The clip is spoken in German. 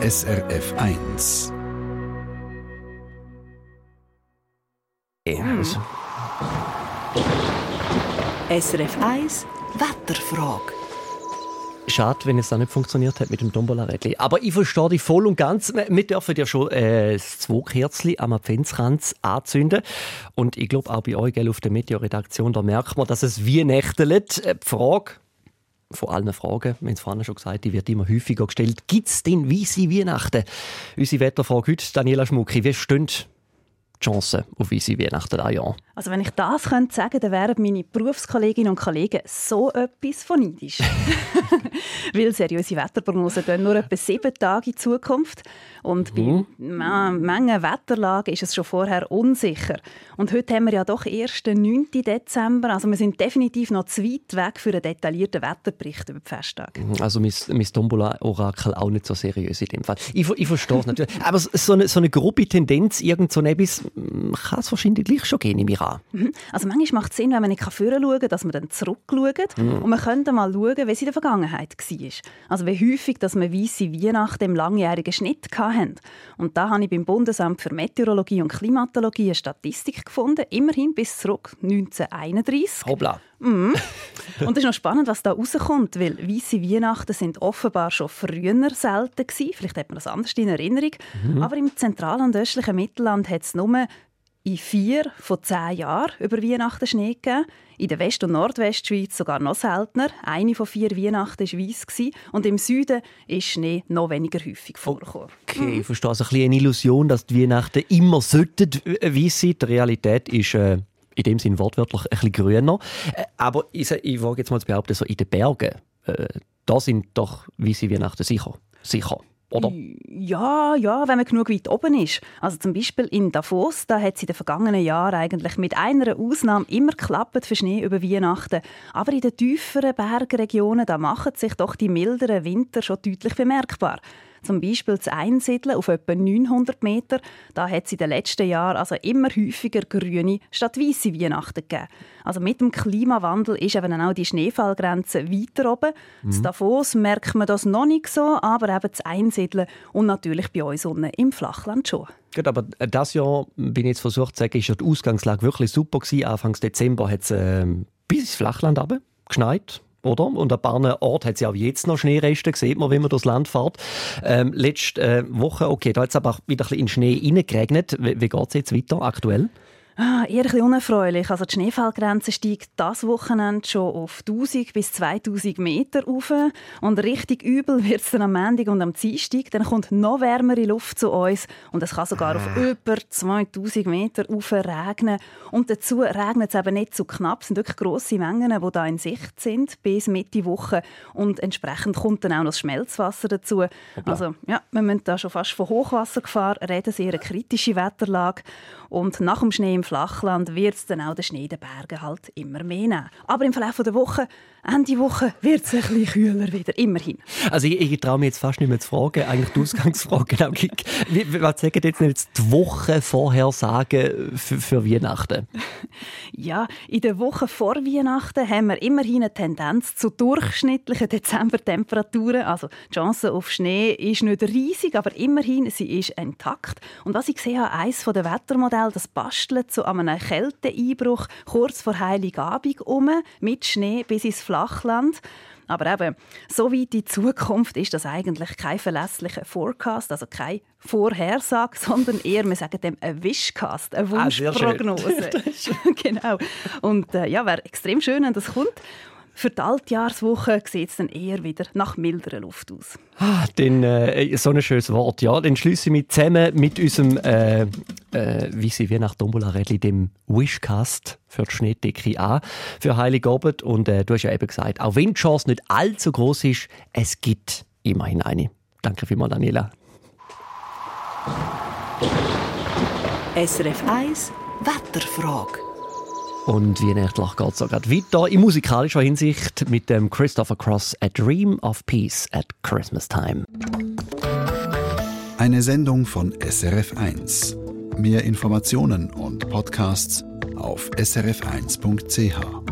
SRF 1. SRF 1 Wetterfrage. Schade, wenn es da nicht funktioniert hat mit dem Tombola-Rädchen. Aber ich verstehe dich voll und ganz. Wir dürfen ja schon äh, das Kerzchen am Adventskranz anzünden. Und ich glaube auch bei euch gell, auf der Meteor-Redaktion, da merkt man, dass es wie nächtelt. Äh, die Frage von allen Fragen, wir haben es vorhin schon gesagt, die wird immer häufiger gestellt. Gibt es denn weisse Weihnachten? Unsere Wetterfrage heute, Daniela Schmucki, wie stehen die Chancen auf weisse Weihnachten dieses Jahr? Also wenn ich das könnte sagen, dann wären meine Berufskolleginnen und Kollegen so etwas von neidisch. Weil seriöse Wetterprognosen gehen nur etwa sieben Tage in Zukunft. Und mhm. bei Mengen Wetterlagen ist es schon vorher unsicher. Und heute haben wir ja doch erst den 9. Dezember. Also wir sind definitiv noch zu weit weg für einen detaillierten Wetterbericht über die Festtage. Mhm. Also mein, mein Tombola-Orakel auch nicht so seriös in dem Fall. Ich, ich verstehe es natürlich. Aber so eine, so eine grobe Tendenz, irgend so etwas, kann es wahrscheinlich gleich schon gehen, nehme ich an. Mhm. Also manchmal macht es Sinn, wenn man nicht vorher schauen kann, dass man dann zurückschaut. Mhm. Und man könnte mal schauen, wie es in der Vergangenheit war. Also wie häufig, dass wir weisse Weihnachten im langjährigen Schnitt hatten. Und da habe ich beim Bundesamt für Meteorologie und Klimatologie eine Statistik gefunden, immerhin bis zurück 1931. Hoppla. Mhm. Und es ist noch spannend, was da rauskommt, weil weisse Weihnachten sind offenbar schon früher selten gewesen. Vielleicht hat man das anders in Erinnerung. Mhm. Aber im zentralen und östlichen Mittelland hat es nur in vier von zehn Jahren über Weihnachten Schnee gegeben. In der West- und Nordwestschweiz sogar noch seltener. Eine von vier Weihnachten war weiss. Und im Süden ist Schnee noch weniger häufig vorgekommen. Okay, ich verstehe. Also ein eine Illusion, dass die Weihnachten immer sollten weiss sein. Die Realität ist... Äh in dem Sinne wortwörtlich ein bisschen grüner. Äh, aber ich, ich wage jetzt mal zu behaupten, so in den Bergen, äh, da sind doch weisse Weihnachten sicher. Sicher oder? Ja, ja, wenn man genug weit oben ist. Also zum Beispiel in Davos, da hat es in den vergangenen Jahren eigentlich mit einer Ausnahme immer geklappt für Schnee über Weihnachten. Aber in den tieferen Bergregionen, da machen sich doch die milderen Winter schon deutlich bemerkbar. Zum Beispiel das Einsiedeln auf etwa 900 Meter. Da hat es in den letzten Jahren also immer häufiger grüne statt weiße Weihnachten gegeben. Also mit dem Klimawandel ist eben auch die Schneefallgrenze weiter oben. Mhm. In Davos merkt man das noch nicht so, aber eben das Einsiedeln und natürlich bei uns unten im Flachland schon. Gut, aber das Jahr, bin ich jetzt versucht zu sagen, ist ja die Ausgangslage wirklich super gewesen. Anfang Dezember hat es äh, bis ins Flachland geschneit oder? Und ein paar Orten hat es ja auch jetzt noch Schneereste, sieht man, wenn man durchs Land fährt. Ähm, letzte äh, Woche, okay, da hat es aber auch wieder ein bisschen in Schnee reingeregnet. Wie, wie geht es jetzt weiter aktuell? Ah, eher ein bisschen unerfreulich. Also die Schneefallgrenze steigt das Wochenende schon auf 1000 bis 2000 Meter auf. Und richtig übel wird es dann am Montag und am Dienstag. Dann kommt noch wärmere Luft zu uns und es kann sogar auf ah. über 2000 Meter regnen. Und dazu regnet es eben nicht zu so knapp. Es sind wirklich grosse Mengen, die da in Sicht sind bis Mitte Woche. Und entsprechend kommt dann auch noch das Schmelzwasser dazu. Hoppla. Also ja, wir müssen da schon fast von Hochwassergefahr reden. Sehr eine kritische Wetterlage. Und nach dem Schnee im Flachland wird es dann auch den Schnee in den Bergen halt immer mehr nehmen. Aber im Verlauf der Woche, Ende Woche, wird es ein bisschen kühler wieder, immerhin. Also ich, ich traue mich jetzt fast nicht mehr zu fragen, eigentlich die Ausgangsfrage. Genau. Was sagen jetzt nicht die Woche vorher sagen für, für Weihnachten? Ja, in der Woche vor Weihnachten haben wir immerhin eine Tendenz zu durchschnittlichen Dezembertemperaturen. Also die Chance auf Schnee ist nicht riesig, aber immerhin sie ist intakt. Und was ich sehe, eines der Wettermodelle, das bastelt zu einem Kälteeinbruch kurz vor Heiligabend um, mit Schnee bis ins Flachland. Aber eben, so weit in die Zukunft ist das eigentlich kein verlässlicher Forecast, also keine Vorhersage, sondern eher, wir sagen dem, ein Wishcast, eine ah, Wunschprognose. Ah, genau. Und äh, ja, wäre extrem schön, wenn das kommt. Für die Altjahrswoche sieht es dann eher wieder nach milderer Luft aus. Ah, dann, äh, so ein schönes Wort, ja. Dann schließe ich mich zusammen mit unserem, äh, äh, wie sie wie nach Dombola Rädli, dem Wishcast für die Schneedecke an, für Heiligabend. Und äh, du hast ja eben gesagt, auch wenn die Chance nicht allzu groß ist, es gibt immerhin eine. Danke vielmals, Daniela. SRF 1 Wetterfrage. Und wie nächtlich geht es auch gerade weiter in musikalischer Hinsicht mit dem Christopher Cross A Dream of Peace at Christmas Time. Eine Sendung von SRF1. Mehr Informationen und Podcasts auf srf1.ch.